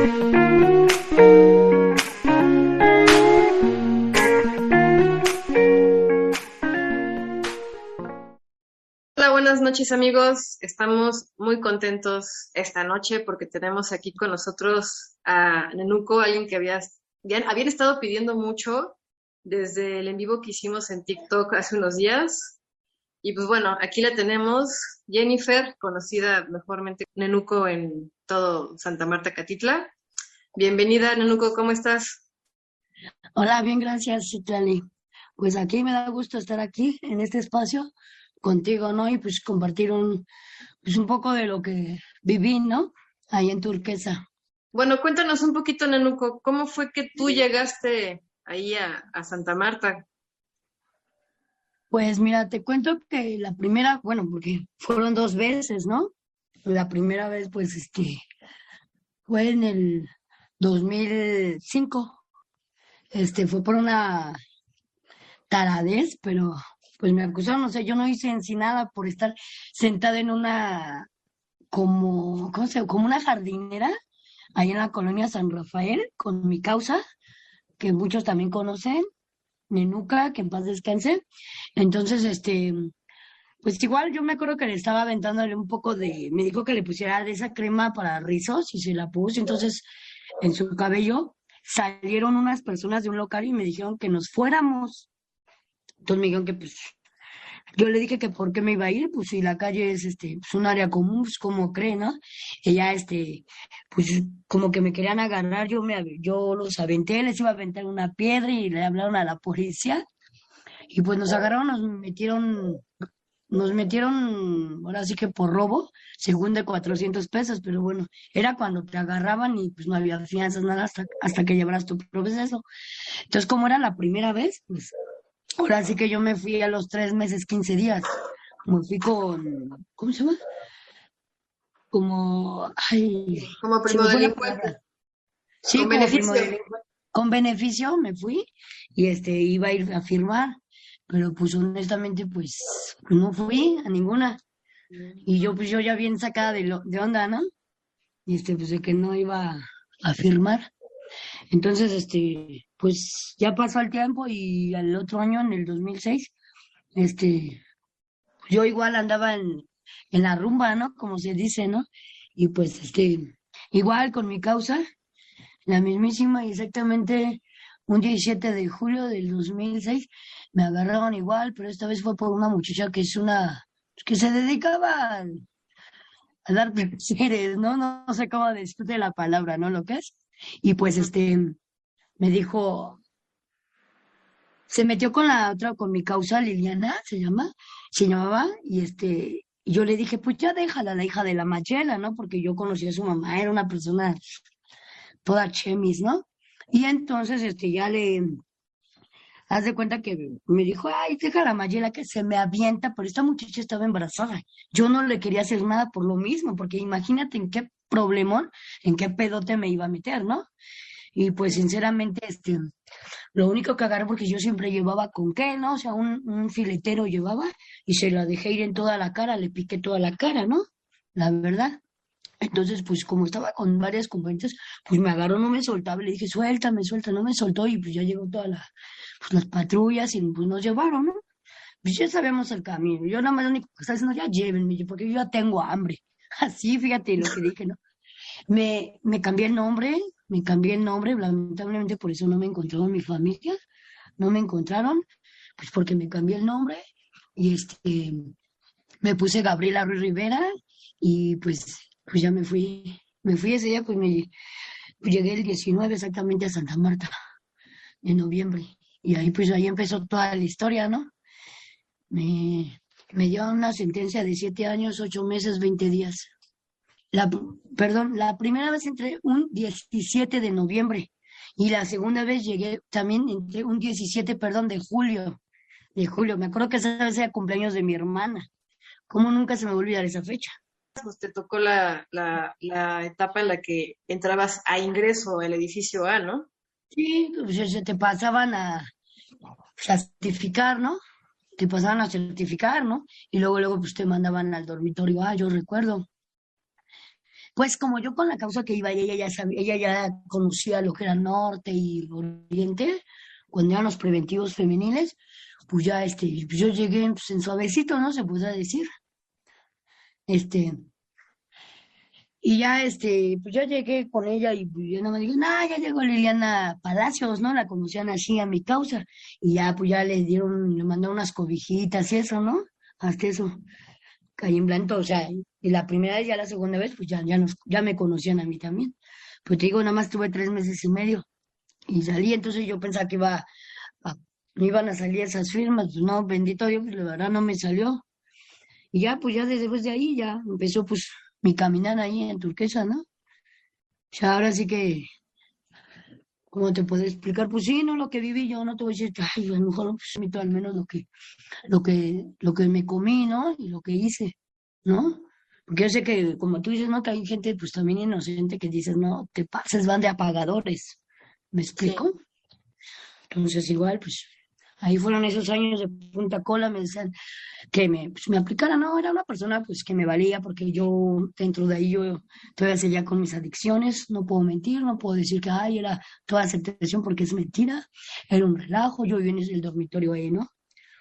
Hola, buenas noches amigos. Estamos muy contentos esta noche porque tenemos aquí con nosotros a Nenuco, alguien que había, habían, estado pidiendo mucho desde el en vivo que hicimos en TikTok hace unos días. Y pues bueno, aquí la tenemos, Jennifer, conocida mejormente Nenuco en todo Santa Marta Catitla. Bienvenida, Nenuco, ¿cómo estás? Hola, bien, gracias, Citlali. Pues aquí me da gusto estar aquí en este espacio contigo, ¿no? Y pues compartir un, pues un poco de lo que viví, ¿no? Ahí en Turquesa. Bueno, cuéntanos un poquito, Nenuco, ¿cómo fue que tú llegaste ahí a, a Santa Marta? Pues mira, te cuento que la primera, bueno, porque fueron dos veces, ¿no? La primera vez, pues, este, fue en el 2005. Este, fue por una taradez, pero pues me acusaron, no sé, yo no hice en sí nada por estar sentada en una, como, ¿cómo se Como una jardinera, ahí en la colonia San Rafael, con mi causa, que muchos también conocen, Nenuca, que en paz descanse. Entonces, este, pues igual yo me acuerdo que le estaba aventándole un poco de, me dijo que le pusiera de esa crema para rizos y se la puse, entonces en su cabello salieron unas personas de un local y me dijeron que nos fuéramos. Entonces me dijeron que pues yo le dije que por qué me iba a ir, pues si la calle es este, pues un área común, pues como cree, ¿no? Ella este, pues como que me querían agarrar, yo me yo los aventé, les iba a aventar una piedra y le hablaron a la policía. Y pues nos agarraron, nos metieron, nos metieron, ahora sí que por robo, según de 400 pesos, pero bueno, era cuando te agarraban y pues no había fianzas, nada, hasta, hasta que llevaras tu proceso. Entonces, como era la primera vez, pues Ahora sí que yo me fui a los tres meses, quince días. Me fui con, ¿cómo se llama? Como, ay. Como primo delincuente. Sí, con beneficio. con beneficio me fui y este iba a ir a firmar, pero pues honestamente pues no fui a ninguna. Y yo pues yo ya bien sacada de, lo, de onda, ¿no? Y este pues de que no iba a firmar. Entonces, este, pues ya pasó el tiempo y al otro año, en el 2006, este, yo igual andaba en, en la rumba, ¿no? Como se dice, ¿no? Y pues, este, igual con mi causa, la mismísima, exactamente un 17 de julio del 2006, me agarraron igual, pero esta vez fue por una muchacha que es una, que se dedicaba a, dar placeres, ¿no? ¿no? No sé cómo decirte la palabra, ¿no? Lo que es. Y pues este me dijo, se metió con la otra, con mi causa Liliana, se llama, se llamaba, y este, yo le dije, pues ya déjala, la hija de la machela, ¿no? Porque yo conocí a su mamá, era una persona toda chemis, ¿no? Y entonces, este, ya le, haz de cuenta que me dijo, ay, deja la Mayela que se me avienta, pero esta muchacha estaba embarazada. Yo no le quería hacer nada por lo mismo, porque imagínate en qué problemón, en qué pedote me iba a meter, ¿no? Y pues sinceramente, este, lo único que agarré, porque yo siempre llevaba con qué, ¿no? O sea, un, un filetero llevaba y se la dejé ir en toda la cara, le piqué toda la cara, ¿no? La verdad. Entonces, pues como estaba con varias compañeras, pues me agarró, no me soltaba, le dije, suéltame, suelta, no me soltó y pues ya llegó toda la, pues las patrullas y pues nos llevaron, ¿no? Pues ya sabemos el camino. Yo nada más lo único que estaba diciendo, ya llévenme, porque yo ya tengo hambre. Así, fíjate lo que dije, ¿no? Me, me cambié el nombre, me cambié el nombre, lamentablemente por eso no me encontraron mi familia, no me encontraron, pues porque me cambié el nombre y este, me puse Gabriela Ruiz Rivera y pues, pues ya me fui, me fui ese día, pues me llegué el 19 exactamente a Santa Marta, en noviembre, y ahí pues ahí empezó toda la historia, ¿no? Me, me dio una sentencia de siete años, ocho meses, veinte días. La, perdón, la primera vez entré un 17 de noviembre y la segunda vez llegué también entre un 17, perdón, de julio. De julio. Me acuerdo que esa vez era cumpleaños de mi hermana. ¿Cómo nunca se me va a olvidar esa fecha? Pues te tocó la, la, la etapa en la que entrabas a ingreso al edificio A, ¿no? Sí, pues se te pasaban a certificar, ¿no? Te pasaban a certificar, ¿no? Y luego, luego, pues te mandaban al dormitorio. Ah, yo recuerdo. Pues como yo con la causa que iba, ella ya sabía, ella ya conocía lo que era norte y oriente, cuando eran los preventivos femeniles, pues ya este, yo llegué pues, en suavecito, ¿no? Se puede decir. Este, y ya, este, pues yo llegué con ella y pues yo no me dije, no, ya llegó Liliana Palacios, ¿no? La conocían así a mi causa. Y ya, pues ya le dieron, le mandó unas cobijitas y eso, ¿no? Hasta eso. Caí en blanco, o sea, y la primera vez, ya la segunda vez, pues ya, ya, nos, ya me conocían a mí también. Pues te digo, nada más tuve tres meses y medio y salí, entonces yo pensaba que iba a, me iban a salir esas firmas, pues no, bendito Dios, pues la verdad no me salió. Y ya, pues ya después de ahí ya empezó pues mi caminar ahí en Turquesa, ¿no? Ya ahora sí que, ¿cómo te puedo explicar? Pues sí, no lo que viví yo, no te voy a decir, ay, a lo mejor pues, al menos lo que, lo que, lo que me comí, ¿no? Y lo que hice, ¿no? Porque yo sé que, como tú dices, ¿no? Que hay gente, pues también inocente que dices, no, te pases, van de apagadores. ¿Me explico? Entonces, igual, pues ahí fueron esos años de punta cola, me decían que me, pues, me aplicara, no, era una persona pues que me valía porque yo dentro de ahí yo todavía seguía con mis adicciones, no puedo mentir, no puedo decir que ay, era toda aceptación porque es mentira, era un relajo, yo vivía en el dormitorio ahí, ¿no?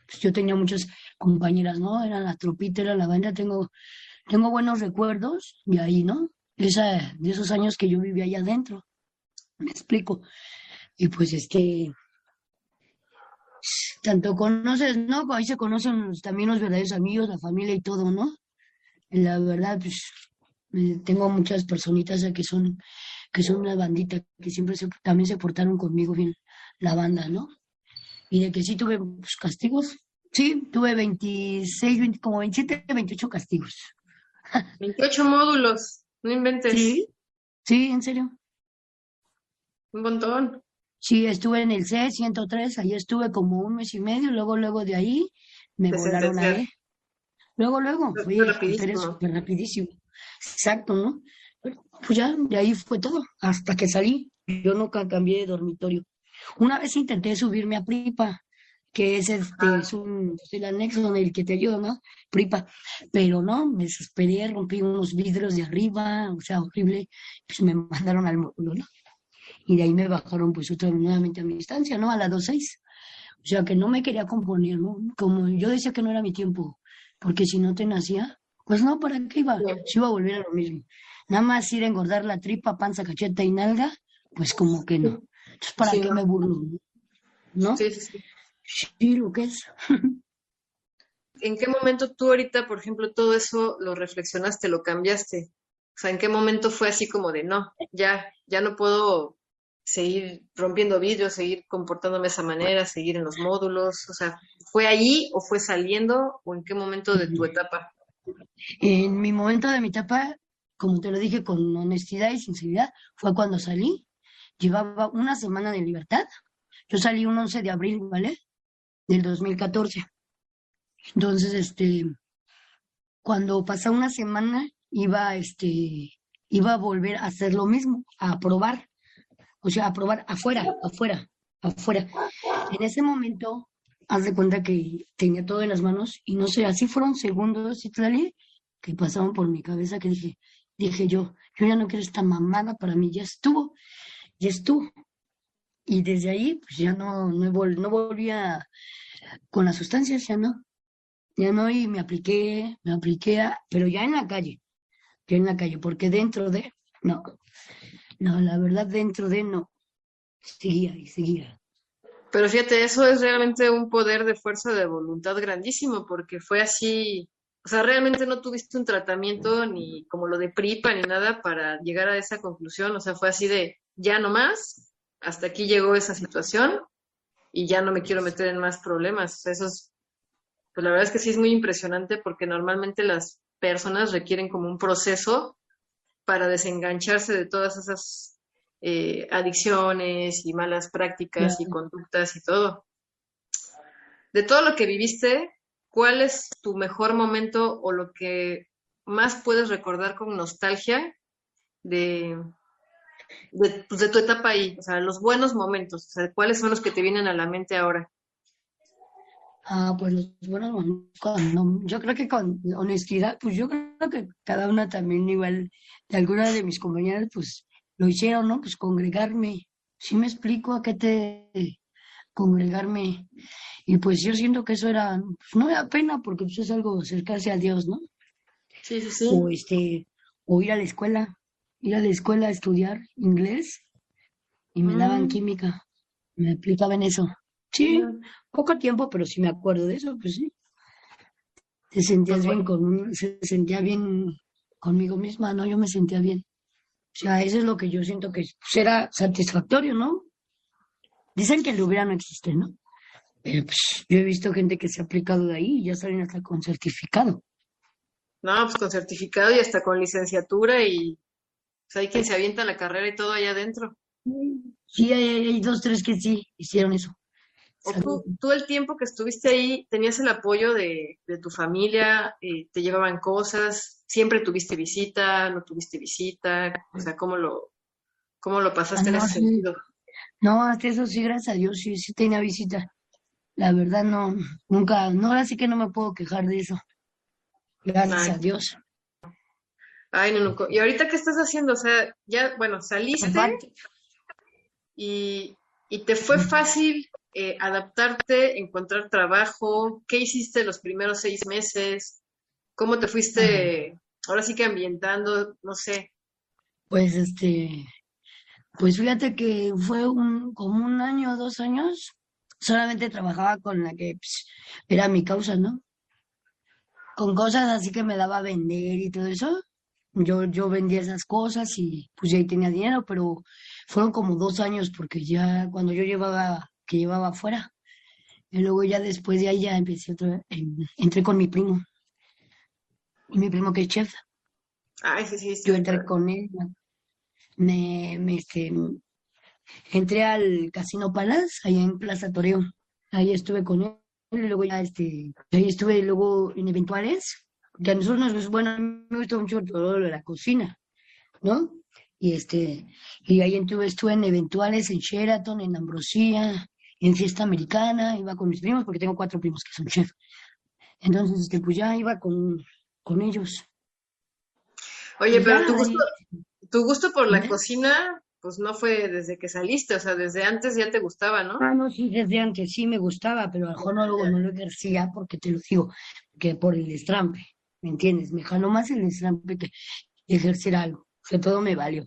Pues yo tenía muchas compañeras, ¿no? Era la tropita, era la banda, tengo tengo buenos recuerdos de ahí, ¿no? Esa, de esos años que yo vivía allá adentro. Me explico. Y pues este, tanto conoces, ¿no? Ahí se conocen también los verdaderos amigos, la familia y todo, ¿no? La verdad, pues eh, tengo muchas personitas que son que son una bandita que siempre se, también se portaron conmigo bien la banda, ¿no? Y de que sí tuve pues, castigos, sí, tuve 26, como 27, 28 castigos. 28 módulos, no inventes. Sí, sí, en serio. Un montón. Sí, estuve en el C103, ahí estuve como un mes y medio, luego, luego de ahí me volaron ahí. Luego, luego, fue rapidísimo. rapidísimo. Exacto, ¿no? Pues ya, de ahí fue todo, hasta que salí. Yo nunca cambié de dormitorio. Una vez intenté subirme a Pripa, que es, este, ah. es, un, el anexo en el que te ayuda, ¿no? Pripa. Pero no, me desesperé, rompí unos vidrios de arriba, o sea, horrible, pues me mandaron al módulo, ¿no? Y de ahí me bajaron pues otra nuevamente a mi distancia, ¿no? A la 2.6. O sea, que no me quería componer, ¿no? Como yo decía que no era mi tiempo, porque si no te nacía, pues no, ¿para qué iba? Si iba a volver a lo mismo. Nada más ir a engordar la tripa, panza, cacheta y nalga, pues como que no. Entonces, ¿para qué me burlo? ¿No? Sí, sí, sí. Sí, lo que es. ¿En qué momento tú ahorita, por ejemplo, todo eso lo reflexionaste, lo cambiaste? O sea, ¿en qué momento fue así como de no, ya, ya no puedo seguir rompiendo vidrios, seguir comportándome de esa manera, seguir en los módulos? O sea, ¿fue ahí o fue saliendo o en qué momento de tu etapa? En mi momento de mi etapa, como te lo dije con honestidad y sinceridad, fue cuando salí. Llevaba una semana de libertad. Yo salí un 11 de abril, ¿vale? del 2014. Entonces, este, cuando pasa una semana, iba, este, iba a volver a hacer lo mismo, a probar, o sea, a probar afuera, afuera, afuera. En ese momento, haz de cuenta que tenía todo en las manos y no sé, así fueron segundos, y que pasaban por mi cabeza que dije, dije yo, yo ya no quiero esta mamada para mí, ya estuvo, ya estuvo. Y desde ahí, pues ya no, no, no volvía con las sustancias, ya no. Ya no, y me apliqué, me apliqué, pero ya en la calle, ya en la calle, porque dentro de, no, no, la verdad dentro de no, seguía y seguía. Pero fíjate, eso es realmente un poder de fuerza de voluntad grandísimo, porque fue así, o sea, realmente no tuviste un tratamiento ni como lo de PRIPA ni nada para llegar a esa conclusión, o sea, fue así de, ya no más, hasta aquí llegó esa situación y ya no me quiero meter en más problemas. Eso es, pues la verdad es que sí es muy impresionante porque normalmente las personas requieren como un proceso para desengancharse de todas esas eh, adicciones y malas prácticas y conductas y todo. De todo lo que viviste, ¿cuál es tu mejor momento o lo que más puedes recordar con nostalgia de, de, pues, de tu etapa ahí, o sea, los buenos momentos, o sea, ¿cuáles son los que te vienen a la mente ahora? Ah, pues los buenos momentos, yo creo que con honestidad, pues yo creo que cada una también igual de alguna de mis compañeras, pues lo hicieron, ¿no? Pues congregarme. Sí me explico a qué te congregarme. Y pues yo siento que eso era, pues no era pena porque pues es algo acercarse a Dios, ¿no? Sí, sí, sí. O este, o ir a la escuela, ir a la escuela a estudiar inglés y me daban mm. química, me aplicaban eso. Sí, poco tiempo, pero si me acuerdo de eso, pues sí. Te sentías pues bien con, se sentía bien conmigo misma, ¿no? Yo me sentía bien. O sea, eso es lo que yo siento que será pues, satisfactorio, ¿no? Dicen que el hubiera no existe, ¿no? Pero pues yo he visto gente que se ha aplicado de ahí y ya salen hasta con certificado. No, pues con certificado y hasta con licenciatura y pues hay quien se avienta la carrera y todo allá adentro. Sí, hay, dos, tres que sí hicieron eso. Tú, tú, el tiempo que estuviste ahí, ¿tenías el apoyo de, tu familia? Eh, ¿Te llevaban cosas? ¿Siempre tuviste visita? ¿No tuviste visita? O sea, ¿cómo lo, cómo lo pasaste en ese sentido? No, hasta eso sí, gracias a Dios, sí, sí tenía visita. La verdad no, nunca, no, ahora sí que no me puedo quejar de eso. Gracias a Dios. Ay, no, no. ¿Y ahorita qué estás haciendo? O sea, ya, bueno, saliste y, y, te fue fácil eh, adaptarte, encontrar trabajo. ¿Qué hiciste los primeros seis meses? ¿Cómo te fuiste, ahora sí que ambientando? No sé. Pues este, pues fíjate que fue un, como un año o dos años, solamente trabajaba con la que pues, era mi causa, ¿no? Con cosas así que me daba a vender y todo eso. Yo, yo vendía esas cosas y pues ahí tenía dinero, pero fueron como dos años porque ya cuando yo llevaba, que llevaba afuera. Y luego ya después de ahí ya empecé otra vez, entré con mi primo. Y mi primo que es chef. Ay, sí, sí, sí. Yo entré con él me, me este, entré al Casino Palace, allá en Plaza Toreo. Ahí estuve con él, y luego ya este, ahí estuve luego en eventuales, que a nosotros nos, bueno, me gustó mucho todo lo de la cocina, ¿no? Y este, y ahí estuve, estuve en eventuales, en Sheraton, en Ambrosía, en Fiesta Americana, iba con mis primos, porque tengo cuatro primos que son chef. Entonces, este, pues ya iba con, con ellos. Oye, pero tu gusto, tu gusto por la cocina, pues no fue desde que saliste, o sea, desde antes ya te gustaba, ¿no? Ah, no, sí, desde antes sí me gustaba, pero al mejor no, no lo ejercía porque te lo digo, que por el estrampe, ¿me entiendes? Me jaló más el estrampe que ejercer algo, que todo me valió,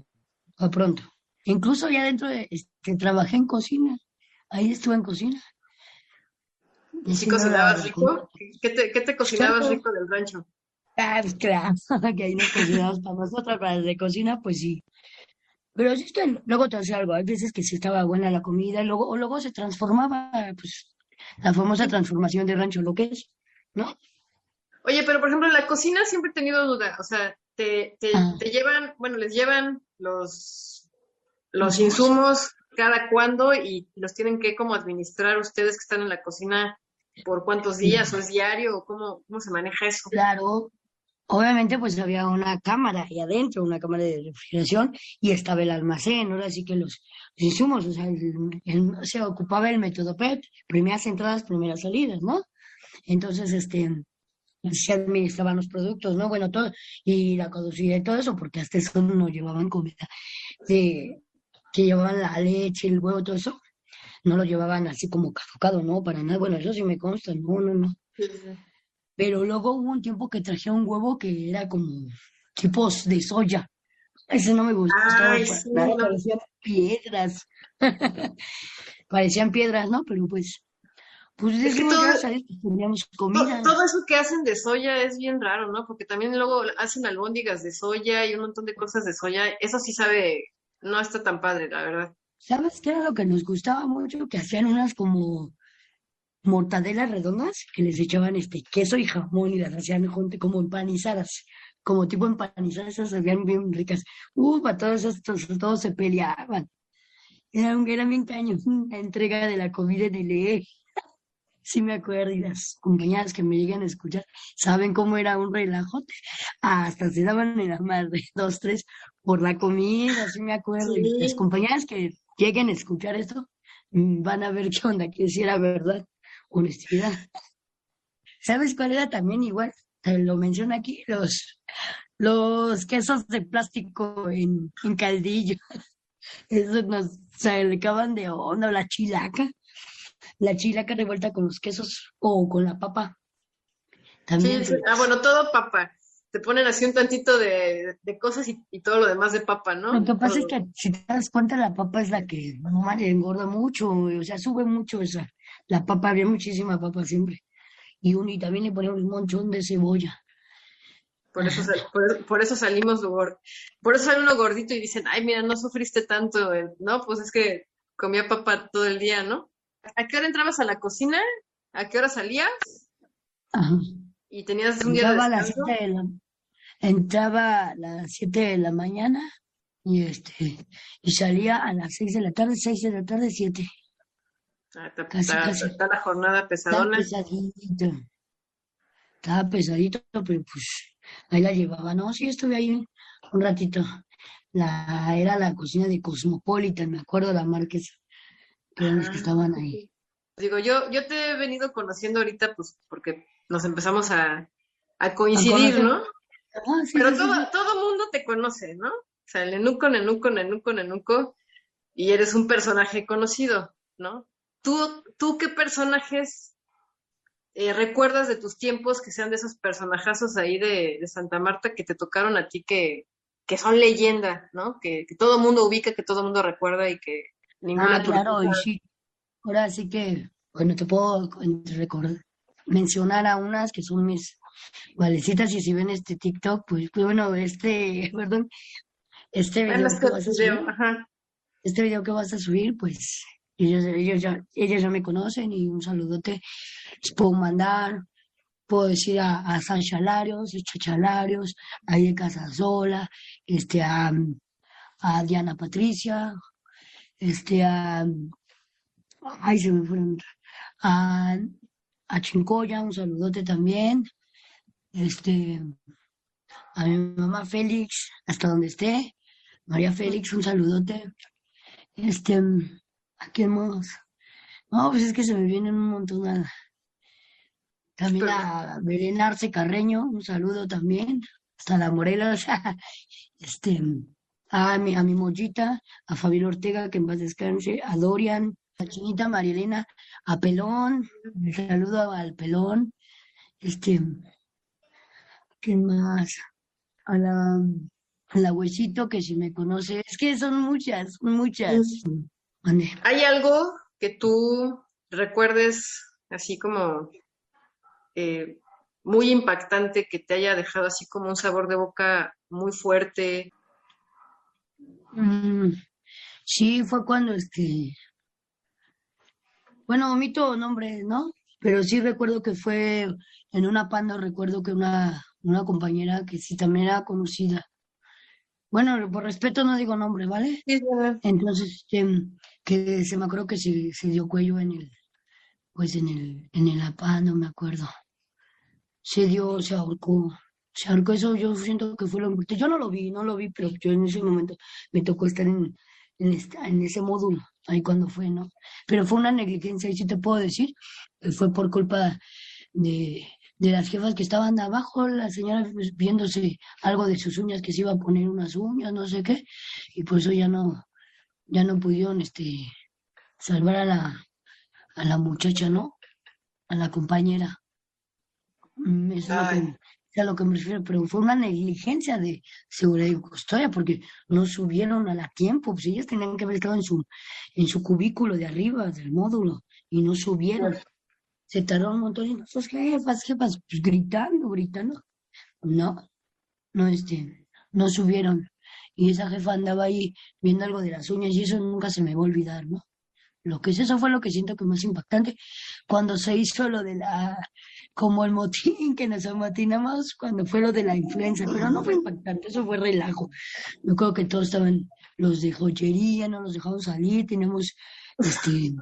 a pronto. Incluso ya dentro de, este, trabajé en cocina, ahí estuve en cocina. ¿Y si cocinabas rico? ¿Qué te, qué te cocinabas rico del rancho? Ah, pues claro, que ahí no cocinamos para nosotros, para de cocina, pues sí. Pero sí, luego te hace algo, hay veces que sí estaba buena la comida, luego, o luego se transformaba, pues, la famosa transformación de rancho, lo que es, ¿no? Oye, pero por ejemplo, la cocina siempre he tenido duda, o sea, te, te, ah. te llevan, bueno, les llevan los, los insumos cada cuándo y los tienen que como administrar ustedes que están en la cocina por cuántos días o es diario o cómo, cómo se maneja eso. Claro, Obviamente, pues había una cámara ahí adentro, una cámara de refrigeración, y estaba el almacén, ahora sí que los, insumos, o sea, se ocupaba el método PEP, primeras entradas, primeras salidas, ¿no? Entonces, este, se administraban los productos, ¿no? Bueno, todo, y la caducidad y todo eso, porque hasta eso no llevaban comida, de, que llevaban la leche, el huevo, todo eso, no lo llevaban así como caducado, ¿no? Para nada, bueno, eso sí me consta, no, no, no. Pero luego hubo un tiempo que traje un huevo que era como tipos de soya. Ese no me gustaba. Parecían piedras. parecían piedras, ¿no? Pero pues, pues es que todo, teníamos comida. Todo, eso que hacen de soya es bien raro, ¿no? Porque también luego hacen albóndigas de soya y un montón de cosas de soya. Eso sí sabe, no está tan padre, la verdad. ¿Sabes qué era lo que nos gustaba mucho? Que hacían unas como mortadelas redondas que les echaban este queso y jamón y las hacían como empanizadas, como tipo empanizadas, esas sabían bien ricas. Uh, para todos estos, todos se peleaban. Eran, eran bien caños, la entrega de la comida en el E. Sí me acuerdo, y las compañeras que me llegan a escuchar saben cómo era un relajote. Hasta se daban en la madre, dos, tres, por la comida, sí me acuerdo. Y las compañeras que lleguen a escuchar esto mm, van a ver qué onda, que si era verdad honestidad. ¿Sabes cuál era también igual? Te lo menciono aquí, los, los quesos de plástico en, en caldillo. Eso nos acaban de onda, la chilaca. La chilaca revuelta con los quesos o con la papa. También. Sí, Ah, bueno, todo papa. Te ponen así un tantito de, de cosas y, todo lo demás de papa, ¿no? Lo que pasa es que si te das cuenta, la papa es la que no engorda mucho, o sea, sube mucho esa. La papa, había muchísima papa siempre. Y, un, y también le ponemos un montón de cebolla. Por eso, por, eso salimos, por eso sale uno gordito y dicen, ay, mira, no sufriste tanto, ¿no? Pues es que comía papa todo el día, ¿no? ¿A qué hora entrabas a la cocina? ¿A qué hora salías? Ajá. ¿Y tenías un día de, a las Entraba a las 7 de la mañana y este y salía a las 6 de la tarde, 6 de la tarde, 7. Ah, está, la jornada pesadona. Estaba pesadito. Estaba pesadito, pero pues ahí la llevaba. No, sí, estuve ahí un ratito. La, era la cocina de Cosmopolitan, me acuerdo la marquesa, eran los que ah, estaban ahí. Digo, yo, yo te he venido conociendo ahorita, pues, porque nos empezamos a, a coincidir, ¿no? Ah, Pero todo, todo mundo te conoce, ¿no? O sea, Nenuco, Nenuco, Nenuco, Nenuco, y eres un personaje conocido, ¿no? ¿Tú, tú qué personajes eh, recuerdas de tus tiempos que sean de esos personajazos ahí de, Santa Marta que te tocaron a ti que, que son leyenda, ¿no? Que, que todo mundo ubica, que todo el mundo recuerda y que ninguna... Ah, claro, y sí. Ahora sí que, bueno, te puedo recordar, mencionar a unas que son mis valecitas y si ven este TikTok, pues, pues bueno, este, perdón, este video que vas a subir, este video que vas a subir, pues ellos, ellos, ya, ellos ya me conocen y un saludote les puedo mandar. Puedo decir a, a San Chalarios, Chalarios, a de Casasola, este, a, a Diana Patricia, este, a, ay, se me fueron, a, a Chincoya, un saludote también, este, a mi mamá Félix, hasta donde esté, María Félix, un saludote, este, ¿A quién más? No, pues es que se me vienen un montón. A... También a Belén Arce Carreño, un saludo también. Hasta la Morelos. este, a mi, a mi mollita, a Fabián Ortega, que en paz descanse, a Dorian, a Chinita Marilena, a Pelón, saludo al Pelón. Este, ¿quién más? A la, a la Huesito, que si me conoce, es que son muchas, muchas. ¿Hay algo que tú recuerdes así como eh, muy impactante que te haya dejado así como un sabor de boca muy fuerte? Mm, sí, fue cuando este, bueno, omito nombres, ¿no? Pero sí recuerdo que fue en una panda, recuerdo que una, una compañera que sí también era conocida. Bueno, por respeto no digo nombre, ¿vale? Sí, Entonces, este, que se me acuerdo que se, se dio cuello en el, pues en el, en el APA, no me acuerdo. Se dio, se ahorcó, se ahorcó eso, yo siento que fue lo importante. Yo no lo vi, no lo vi, pero yo en ese momento me tocó estar en, en, en ese módulo, ahí cuando fue, ¿no? Pero fue una negligencia, y sí te puedo decir, fue por culpa de, de las jefas que estaban abajo, la señora viéndose algo de sus uñas, que se iba a poner unas uñas, no sé qué, y por eso ya no, ya no pudieron este, salvar a la, a la muchacha, ¿no? A la compañera. Mm, eso es a lo que me refiero, pero fue una negligencia de seguridad y custodia porque no subieron a la tiempo, pues ellas tenían que haber estado en su, en su cubículo de arriba del módulo y no subieron. Se tardaron un montón y nosotros, jefas, jefas, pues gritando, gritando. No, no, este, no subieron y esa jefa andaba ahí viendo algo de las uñas y eso nunca se me va a olvidar, ¿no? Lo que es eso fue lo que siento que más impactante cuando se hizo lo de la, como el motín que nos amotinamos cuando fue lo de la influenza, pero no fue impactante, eso fue relajo. Yo creo que todos estaban los de joyería, no los dejamos salir, tenemos este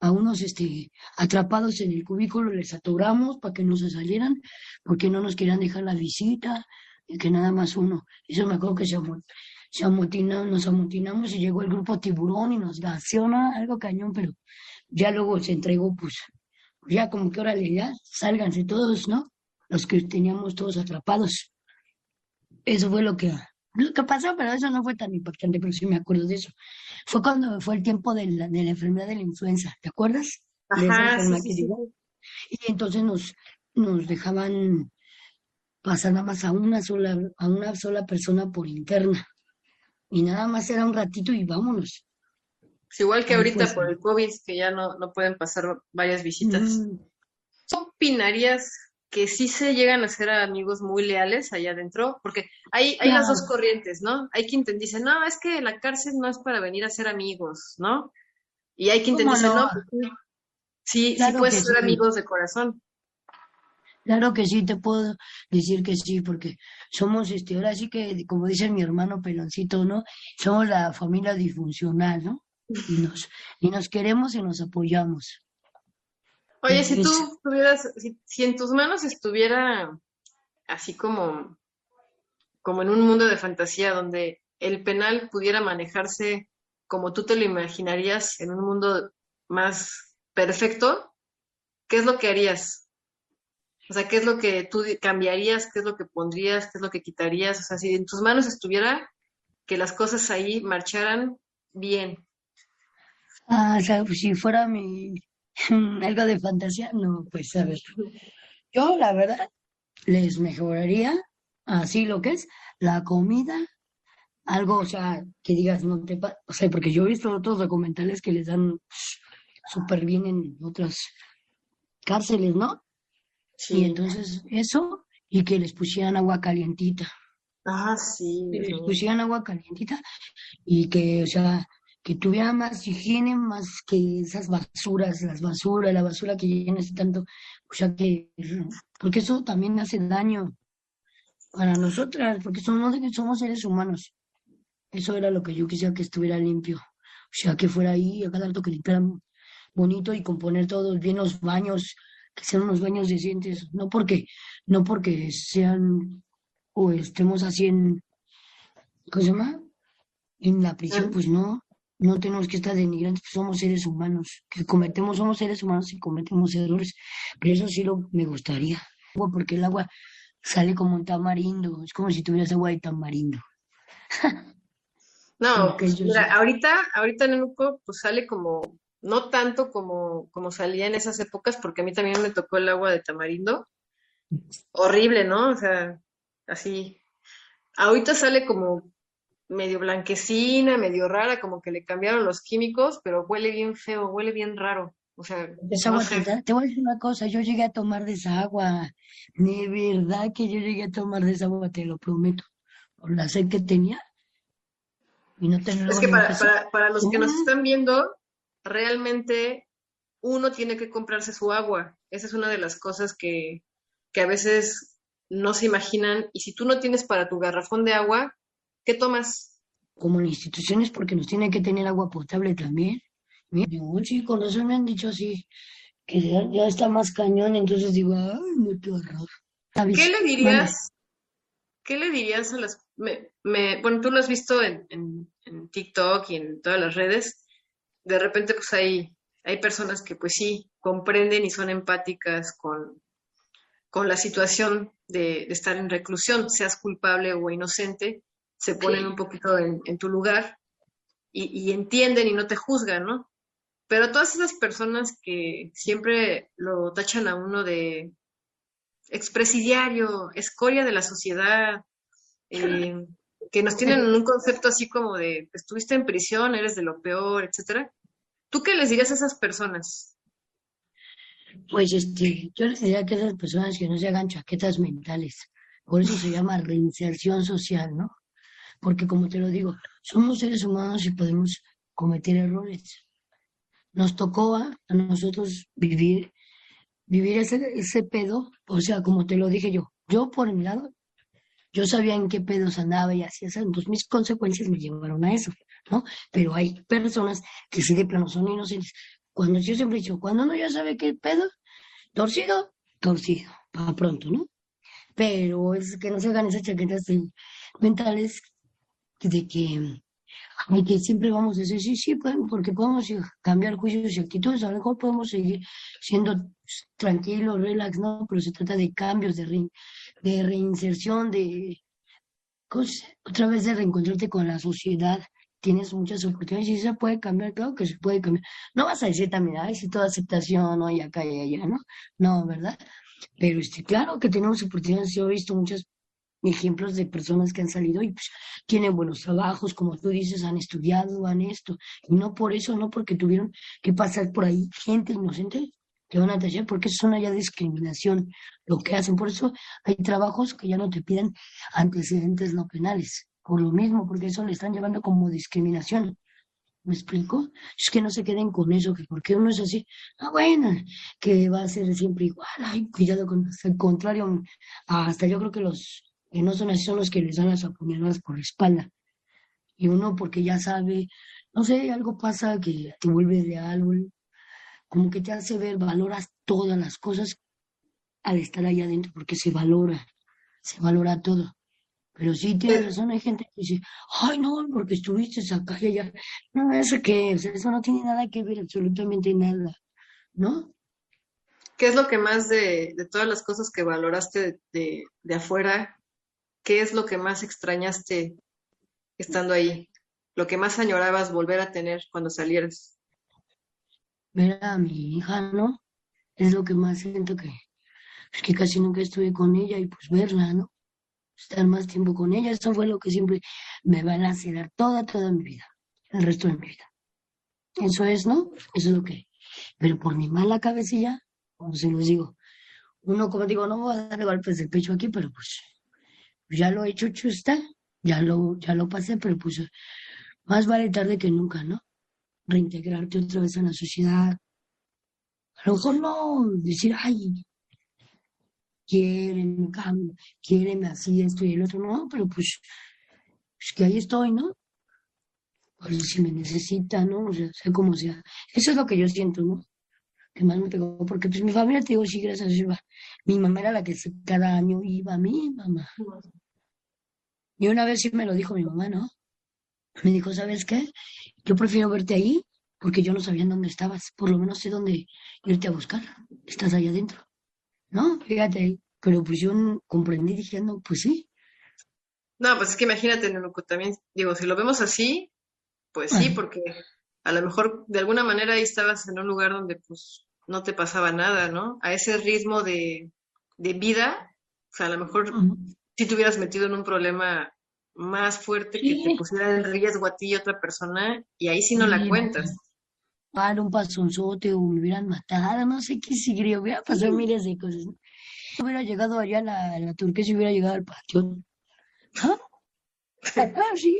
a unos este atrapados en el cubículo, les atoramos para que no se salieran, porque no nos querían dejar la visita, y que nada más uno. Eso me acuerdo que se, se amotinamos, nos amotinamos y llegó el grupo tiburón y nos gaseona algo cañón, pero ya luego se entregó pues ya como que órale, ya, sálganse todos, ¿no? Los que teníamos todos atrapados. Eso fue lo que, lo que pasó, pero eso no fue tan importante, pero sí me acuerdo de eso. Fue cuando fue el tiempo de la, de la enfermedad de la influenza, ¿te acuerdas? Ajá, sí, Y entonces nos, nos dejaban pasar nada más a una sola, a una sola persona por interna. Y nada más era un ratito y vámonos. igual que ahorita por el COVID, que ya no, no pueden pasar varias visitas. Mm. opinarías que sí se llegan a ser amigos muy leales allá adentro? Porque hay, hay las dos corrientes, ¿no? Hay quien te dice, no, es que la cárcel no es para venir a ser amigos, ¿no? Y hay quien te dice, no, pues sí, sí puedes ser amigos de corazón. Claro que sí, te puedo decir que sí, porque somos, este, ahora sí que, como dice mi hermano Peloncito, ¿no? Somos la familia disfuncional, ¿no? Y nos, y nos queremos y nos apoyamos. Oye, si tú tuvieras, si, en tus manos estuviera así como, como en un mundo de fantasía donde el penal pudiera manejarse como tú te lo imaginarías en un mundo más perfecto, ¿qué es lo que harías? O sea, ¿qué es lo que tú cambiarías? ¿Qué es lo que pondrías? ¿Qué es lo que quitarías? O sea, si en tus manos estuviera que las cosas ahí marcharan bien. Ah, o sea, pues, si fuera mi algo de fantasía, no, pues a ver. Yo, la verdad, les mejoraría así lo que es la comida, algo, o sea, que digas, no te o sea, porque yo he visto otros documentales que les dan súper bien en otras cárceles, ¿no? Y entonces eso, y que les pusieran agua calientita. Ah, sí. Que les pusieran agua calientita y que, o sea, que tuviera más higiene, más que esas basuras, las basuras, la basura que llena tanto, o sea que, porque eso también hace daño para nosotras, porque somos, somos seres humanos. Eso era lo que yo quisiera que estuviera limpio. O sea, que fuera ahí, a cada rato que limpiaran bonito y componer todos bien los baños, que sean unos baños decentes, no porque, no porque sean o estemos así en, ¿cómo se llama? En la prisión, pues no, no tenemos que estar denigrantes, pues somos seres humanos, que cometemos, somos seres humanos y cometemos errores, pero eso sí lo me gustaría, porque el agua sale como un tamarindo, es como si tuvieras agua de tamarindo. No, mira, ahorita, ahorita en el pues sale como no tanto como, como salía en esas épocas, porque a mí también me tocó el agua de tamarindo. Horrible, ¿no? O sea, así. Ahorita sale como medio blanquecina, medio rara, como que le cambiaron los químicos, pero huele bien feo, huele bien raro. O sea, te, voy a decir una cosa, yo llegué a tomar de esa agua, de verdad que yo llegué a tomar de esa agua, te lo prometo, por la sed que tenía. Y no es que para, para, para, los que nos están viendo, realmente uno tiene que comprarse su agua. Esa es una de las cosas que, que a veces no se imaginan. Y si tú no tienes para tu garrafón de agua, ¿qué tomas? Como en instituciones, porque nos tienen que tener agua potable también. Sí, con eso me han dicho así, que ya, está más cañón, entonces digo, ay, qué horror. ¿Qué le dirías? ¿Qué le dirías a las... Me, bueno, tú lo has visto en, en TikTok y en todas las redes de repente pues hay, hay personas que pues sí comprenden y son empáticas con, con la situación de, estar en reclusión, seas culpable o inocente, se ponen un poquito en, tu lugar y, entienden y no te juzgan, ¿no? Pero todas esas personas que siempre lo tachan a uno de expresidiario, escoria de la sociedad, eh, que nos tienen un concepto así como de estuviste en prisión, eres de lo peor, etcétera. ¿Tú qué les dirías a esas personas? Pues este, yo les diría que esas personas que no se hagan chaquetas mentales. Por eso se llama reinserción social, ¿no? Porque como te lo digo, somos seres humanos y podemos cometer errores. Nos tocó a, nosotros vivir, vivir ese, ese pedo, o sea, como te lo dije yo, yo por mi lado yo sabía en qué pedos andaba y así, entonces mis consecuencias me llevaron a eso, ¿no? Pero hay personas que sí de plano son inocentes. Cuando yo siempre he dicho, cuando uno ya sabe qué pedo, torcido, torcido, para pronto, ¿no? Pero es que no se hagan esas chaquetas mentales de que, y que siempre vamos a decir, sí, sí, porque podemos cambiar juicios y actitudes, a lo mejor podemos seguir siendo tranquilos, relax, ¿no? Pero se trata de cambios, de, de reinserción, de otra vez de reencontrarte con la sociedad. Tienes muchas oportunidades y se puede cambiar, claro que se puede cambiar. No vas a decir también, ay, si toda aceptación, no, y acá y allá, ¿no? No, ¿verdad? Pero este, claro que tenemos oportunidades. Yo he visto muchas ejemplos de personas que han salido y pues, tienen buenos trabajos, como tú dices, han estudiado, han esto, y no por eso, no porque tuvieron que pasar por ahí gente inocente que van a tallar, porque eso es una ya discriminación lo que hacen. Por eso hay trabajos que ya no te piden antecedentes no penales, por lo mismo, porque eso le están llevando como discriminación. ¿Me explico? Es que no se queden con eso, que porque uno es así, ah, bueno, que va a ser siempre igual, ay, cuidado con el contrario, hasta yo creo que los que no son así son los que les dan las apuñaladas por la espalda. Y uno porque ya sabe, no sé, algo pasa que te vuelve de algo, como que te hace ver, valoras todas las cosas al estar ahí adentro, porque se valora, se valora todo. Pero sí tienes razón, hay gente que dice, ay no, porque estuviste acá y allá. No, eso que, eso no tiene nada que ver, absolutamente nada, ¿no? ¿Qué es lo que más de, de todas las cosas que valoraste de, de, afuera, qué es lo que más extrañaste estando ahí? Lo que más añorabas volver a tener cuando salieras. Ver a mi hija, ¿no? Es lo que más siento que, es que casi nunca estuve con ella y pues verla, ¿no? estar más tiempo con ella. Eso fue lo que siempre me va a lacerar toda, toda mi vida, el resto de mi vida. Eso es, ¿no? Eso es lo que. Pero por mi mala cabecilla, como se los digo, uno, como digo, no voy a dar golpes de pecho aquí, pero pues ya lo he hecho chusta, ya lo, ya lo pasé, pero pues más vale tarde que nunca, ¿no? Reintegrarte otra vez en la sociedad. A lo mejor no decir, ay, quieren, quieren así, esto y el otro, no, pero pues, pues que ahí estoy, ¿no? Pues si me necesita, ¿no? O sea, sea como sea. Eso es lo que yo siento, ¿no? Que más me pegó, porque pues mi familia, te digo, sí, gracias a Dios, mi mamá era la que cada año iba a mí, mamá. Y una vez sí me lo dijo mi mamá, ¿no? Me dijo, ¿sabes qué? Yo prefiero verte ahí porque yo no sabía dónde estabas. Por lo menos sé dónde irte a buscar. Estás ahí adentro. ¿no? Fíjate, pero pues yo comprendí diciendo, pues sí. No, pues es que imagínate, Nenuco, también, digo, si lo vemos así, pues sí, porque a lo mejor de alguna manera ahí estabas en un lugar donde pues no te pasaba nada, ¿no? A ese ritmo de, de vida, o sea, a lo mejor si te hubieras metido en un problema más fuerte que te pusiera en riesgo a ti y otra persona, y ahí sí no la cuentas un pasonzote o me hubieran matado, no sé qué seguiría, hubiera pasado miles de cosas. ¿no? Hubiera llegado allá la, la turquesa y hubiera llegado al patio. ¿Ah? sí,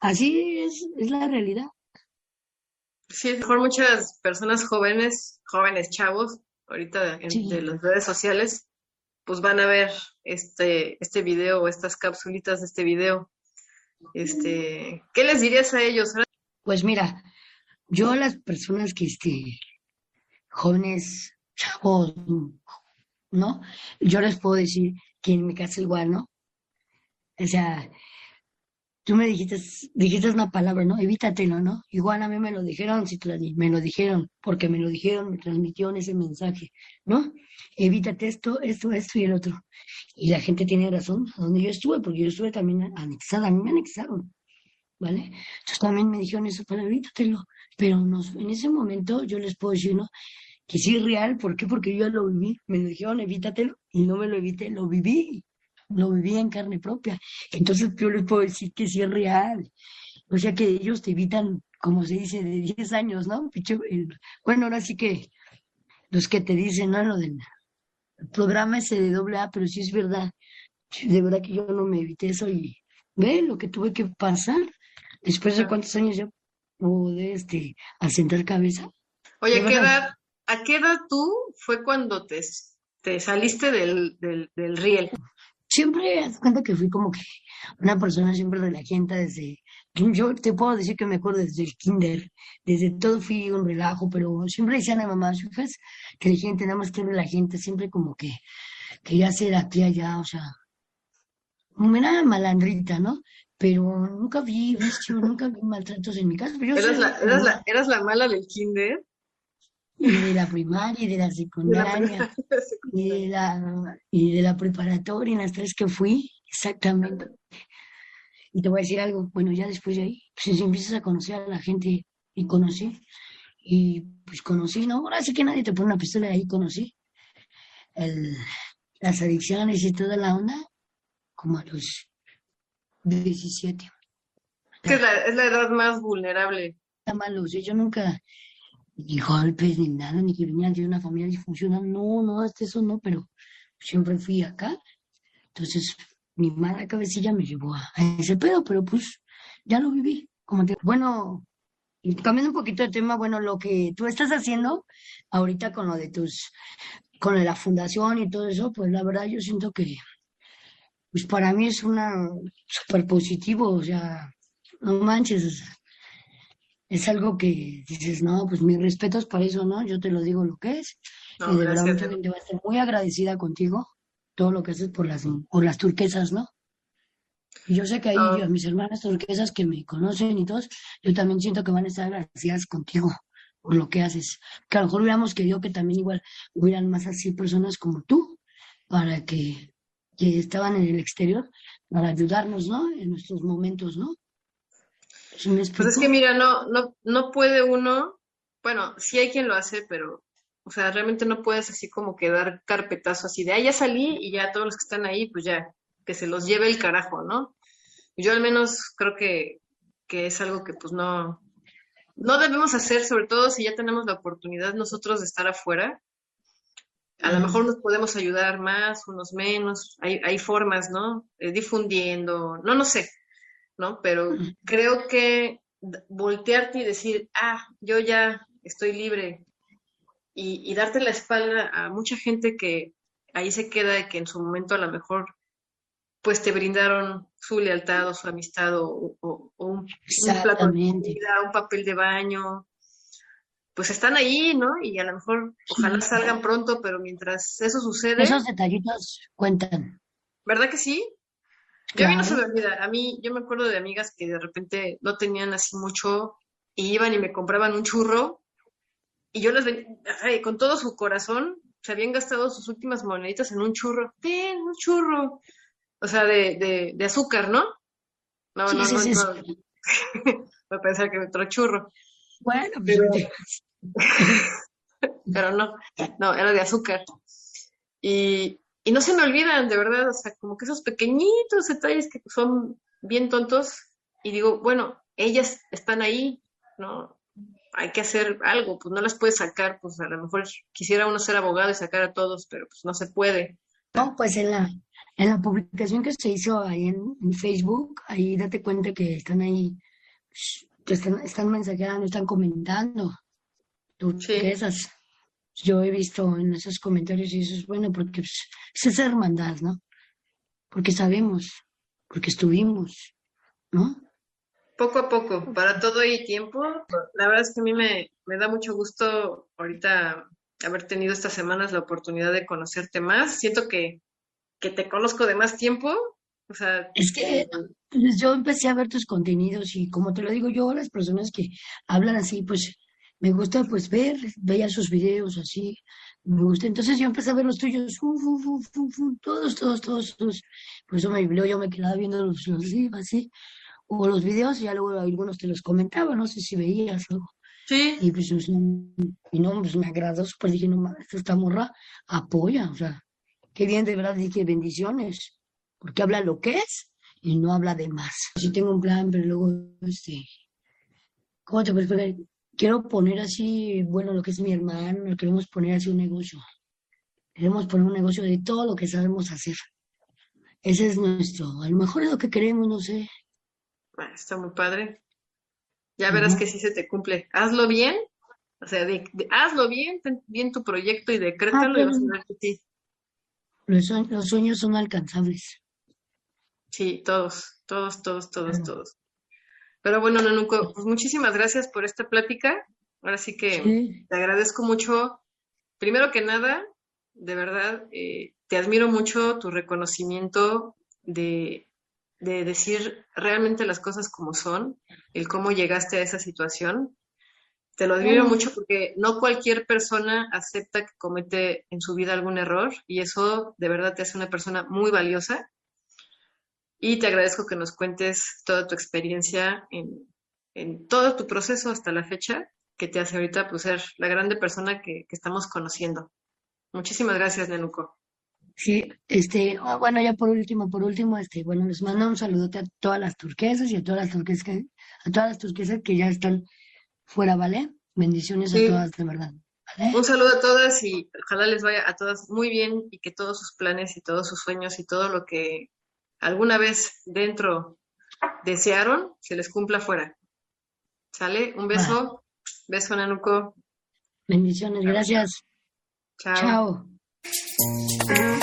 así es, es la realidad. Sí, mejor muchas personas jóvenes, jóvenes chavos, ahorita en las redes sociales, pues van a ver este, este video estas capsulitas de este video. Este, ¿qué les dirías a ellos? Pues mira, yo a las personas que, este, jóvenes, chavos, ¿no? Yo les puedo decir que en mi casa igual, ¿no? O sea, tú me dijiste, dijiste una palabra, ¿no? Evítatelo, ¿no? Igual a mí me lo dijeron, si me lo dijeron, porque me lo dijeron, me transmitieron ese mensaje, ¿no? Evítate esto, esto, esto y el otro. Y la gente tiene razón, donde yo estuve, porque yo estuve también anexada, a mí me anexaron. ¿vale? Entonces también me dijeron eso, pero evítatelo. Pero en ese momento yo les puedo decir, ¿no? Que sí es real, ¿por qué? Porque yo lo viví, me dijeron evítatelo y no me lo evité, lo viví, lo viví en carne propia. Entonces yo les puedo decir que sí es real. O sea que ellos te evitan, como se dice, de 10 años, ¿no? Bueno, ahora sí que los que te dicen, ¿no? Lo del programa ese de doble A, pero sí es verdad. De verdad que yo no me evité eso y ve lo que tuve que pasar. Después de cuántos años ya pude este, asentar cabeza. Oye, ¿a qué, edad, ¿a qué edad tú fue cuando te, te saliste del, del, del riel? Siempre, haz cuenta que fui como que una persona siempre de la gente desde, yo te puedo decir que me acuerdo desde el kinder, desde todo fui un relajo, pero siempre decían a mamá, fijas, que la gente nada más que la gente, siempre como que quería ser aquí allá, o sea, una malandrita, ¿no? pero nunca vi nunca vi maltratos en mi casa. ¿Eras, la, eras, la, ¿Eras la mala del kinder? Y de la primaria, y de la secundaria, y, de la, y de la preparatoria, en las tres que fui, exactamente. Y te voy a decir algo, bueno, ya después de ahí, pues empiezas a conocer a la gente, y conocí, y pues conocí, ¿no? Ahora sí que nadie te pone una pistola, ahí conocí el, las adicciones y toda la onda, como a los 17. es la, es la edad más vulnerable. Malo, yo nunca, ni golpes, ni nada, ni que venía de una familia disfuncional, no, no, hasta eso no, pero siempre fui acá. Entonces, mi mala cabecilla me llevó a, ese pedo, pero pues ya lo viví. Como te, bueno, cambiando un poquito de tema, bueno, lo que tú estás haciendo ahorita con lo de tus, con la fundación y todo eso, pues la verdad yo siento que pues para mí es una súper positivo, o sea, no manches, es algo que dices, no, pues mis respetos para eso, ¿no? Yo te lo digo lo que es. y de verdad mucha gente va a estar muy agradecida contigo, todo lo que haces por las, por las turquesas, ¿no? Y yo sé que ahí ah. a mis hermanas turquesas que me conocen y todos, yo también siento que van a estar agradecidas contigo por lo que haces. Que a lo mejor hubiéramos querido que también igual hubieran más así personas como tú, para que que estaban en el exterior para ayudarnos, ¿no? En nuestros momentos, ¿no? Pues es que mira, no, no, no puede uno, bueno, sí hay quien lo hace, pero, o sea, realmente no puedes así como quedar carpetazo así de, ah, ya salí y ya todos los que están ahí, pues ya, que se los lleve el carajo, ¿no? Yo al menos creo que, que es algo que pues no, no debemos hacer, sobre todo si ya tenemos la oportunidad nosotros de estar afuera, a lo mejor nos podemos ayudar más, unos menos, hay, hay formas, ¿no? Eh, difundiendo, no, no sé, ¿no? Pero creo que voltearte y decir, ah, yo ya estoy libre y, darte la espalda a mucha gente que ahí se queda y que en su momento a lo mejor pues te brindaron su lealtad o su amistad o, un, un, plato de un papel de baño, pues están ahí, ¿no? Y a lo mejor ojalá salgan pronto, pero mientras eso sucede... Esos detallitos cuentan. ¿Verdad que sí? Yo a mí no se me olvida. A mí, yo me acuerdo de amigas que de repente no tenían así mucho y iban y me compraban un churro y yo les venía, con todo su corazón, se habían gastado sus últimas moneditas en un churro. ¡Ten, un churro! O sea, de, de, de azúcar, ¿no? No, no, no, no. Voy a pensar que me otro churro. Bueno, pero, pero no, no, era de azúcar. Y, y no se me olvidan, de verdad, o sea, como que esos pequeñitos detalles que son bien tontos, y digo, bueno, ellas están ahí, ¿no? Hay que hacer algo, pues no las puedes sacar, pues a lo mejor quisiera uno ser abogado y sacar a todos, pero pues no se puede. No, pues en la, en la publicación que se hizo ahí en, Facebook, ahí date cuenta que están ahí, están, están mensajeando, están comentando esas Yo he visto en esos comentarios y eso es bueno porque pues, es esa hermandad, ¿no? Porque sabemos, porque estuvimos, ¿no? Poco a poco, para todo hay tiempo. La verdad es que a mí me, me da mucho gusto ahorita haber tenido estas semanas la oportunidad de conocerte más. Siento que, que te conozco de más tiempo. O sea, es que pues, yo empecé a ver tus contenidos y como te lo digo yo, las personas que hablan así, pues me gusta pues ver, veía sus videos así, me gusta. Entonces yo empecé a ver los tuyos, todos, todos, todos, todos. Por eso me, yo me quedaba viendo los, los así, o los videos, y ya luego algunos te los comentaba, no sé si veías algo. Sí. Y pues, y no, pues me agradó pues dije, no mames, esta morra apoya, o sea, qué bien, de verdad, dije, bendiciones, porque habla lo que es y no habla de más. Si tengo un plan, pero luego, este, ¿cómo te puedes quiero poner así, bueno, lo que es mi hermano, queremos poner así un negocio. Queremos poner un negocio de todo lo que sabemos hacer. Ese es nuestro, a lo mejor es lo que queremos, no sé. Bueno, está muy padre. Ya verás que sí se te cumple. Hazlo bien, o sea, hazlo bien, ten bien tu proyecto y decrétalo y vas a ver que sí. Los, los sueños son alcanzables. Sí, todos, todos, todos, todos, todos. Pero bueno, Nanuco, pues muchísimas gracias por esta plática. Ahora sí que te agradezco mucho. Primero que nada, de verdad, eh, te admiro mucho tu reconocimiento de, de decir realmente las cosas como son, el cómo llegaste a esa situación. Te lo admiro mucho porque no cualquier persona acepta que comete en su vida algún error y eso de verdad te hace una persona muy valiosa. Y te agradezco que nos cuentes toda tu experiencia en, en todo tu proceso hasta la fecha que te hace ahorita pues, ser la grande persona que, que estamos conociendo. Muchísimas gracias, Nenuco. Sí, este, ah, bueno, ya por último, por último, este, bueno, les mando un saludote a todas las turquesas y a todas las turquesas, a todas las turquesas que ya están fuera, ¿vale? Bendiciones a todas, de verdad. Un saludo a todas y ojalá les vaya a todas muy bien y que todos sus planes y todos sus sueños y todo lo que alguna vez dentro desearon se les cumpla fuera. ¿Sale? Un beso. Beso, Nanuco. Bendiciones, gracias. Chao. Chao.